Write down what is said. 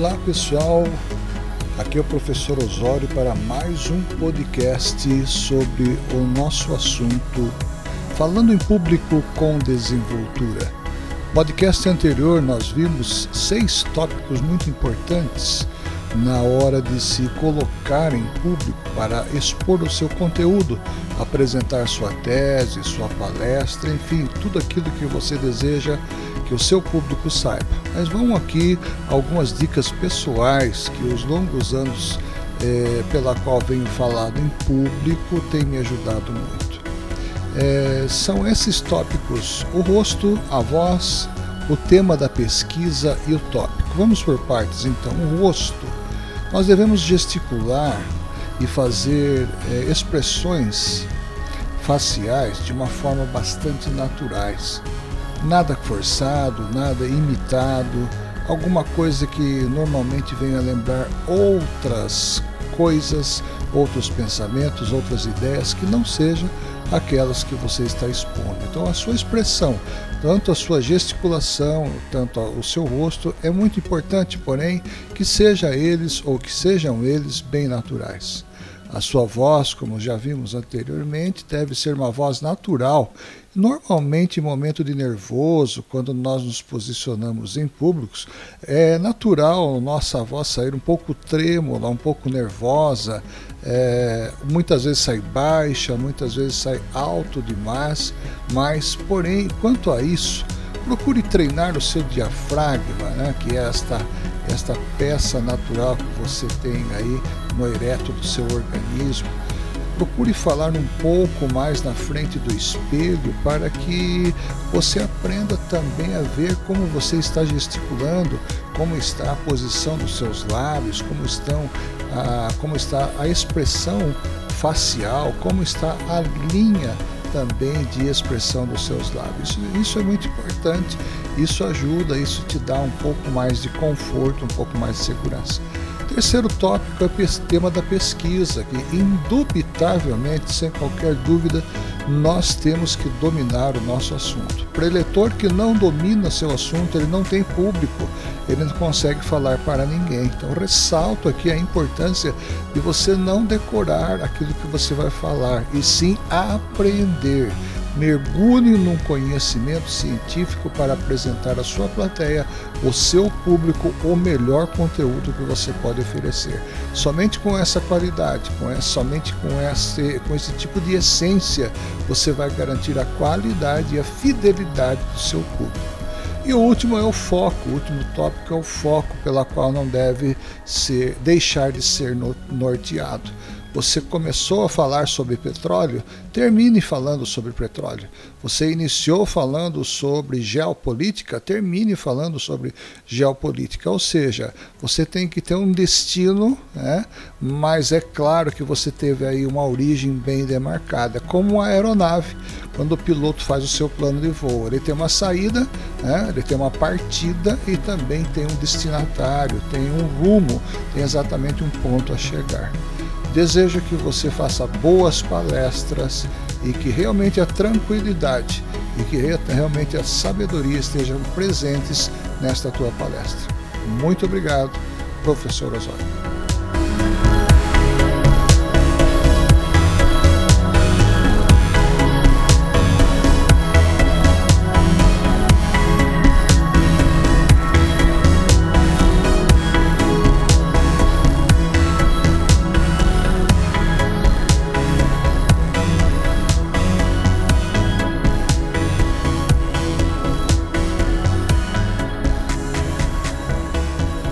Olá pessoal, aqui é o professor Osório para mais um podcast sobre o nosso assunto Falando em Público com Desenvoltura. Podcast anterior nós vimos seis tópicos muito importantes na hora de se colocar em público para expor o seu conteúdo, apresentar sua tese, sua palestra, enfim, tudo aquilo que você deseja que o seu público saiba. Mas vão aqui algumas dicas pessoais que os longos anos é, pela qual venho falado em público têm me ajudado muito. É, são esses tópicos: o rosto, a voz, o tema da pesquisa e o tópico. Vamos por partes então. O rosto. Nós devemos gesticular e fazer é, expressões faciais de uma forma bastante naturais nada forçado, nada imitado, alguma coisa que normalmente venha lembrar outras coisas, outros pensamentos, outras ideias que não sejam aquelas que você está expondo. Então a sua expressão, tanto a sua gesticulação, tanto o seu rosto é muito importante, porém que seja eles ou que sejam eles bem naturais. A sua voz, como já vimos anteriormente, deve ser uma voz natural. Normalmente, em momento de nervoso, quando nós nos posicionamos em públicos, é natural nossa voz sair um pouco trêmula, um pouco nervosa. É, muitas vezes sai baixa, muitas vezes sai alto demais. Mas, porém, quanto a isso, procure treinar o seu diafragma, né, que é esta esta peça natural que você tem aí no ereto do seu organismo. Procure falar um pouco mais na frente do espelho para que você aprenda também a ver como você está gesticulando, como está a posição dos seus lábios, como estão a, como está a expressão facial, como está a linha também de expressão dos seus lábios. Isso é muito importante, isso ajuda, isso te dá um pouco mais de conforto, um pouco mais de segurança. Terceiro tópico é o tema da pesquisa, que indubitavelmente, sem qualquer dúvida, nós temos que dominar o nosso assunto. Para eleitor que não domina seu assunto, ele não tem público, ele não consegue falar para ninguém. Então, ressalto aqui a importância de você não decorar aquilo que você vai falar, e sim aprender mergulhe num conhecimento científico para apresentar à sua plateia, o seu público, o melhor conteúdo que você pode oferecer. Somente com essa qualidade, com essa, somente com esse, com esse tipo de essência, você vai garantir a qualidade e a fidelidade do seu público. E o último é o foco, o último tópico é o foco pela qual não deve ser, deixar de ser norteado. Você começou a falar sobre petróleo, termine falando sobre petróleo. Você iniciou falando sobre geopolítica, termine falando sobre geopolítica. Ou seja, você tem que ter um destino, né? mas é claro que você teve aí uma origem bem demarcada, como uma aeronave. Quando o piloto faz o seu plano de voo, ele tem uma saída, né? ele tem uma partida e também tem um destinatário, tem um rumo, tem exatamente um ponto a chegar. Desejo que você faça boas palestras e que realmente a tranquilidade e que realmente a sabedoria estejam presentes nesta tua palestra. Muito obrigado, professor Osório.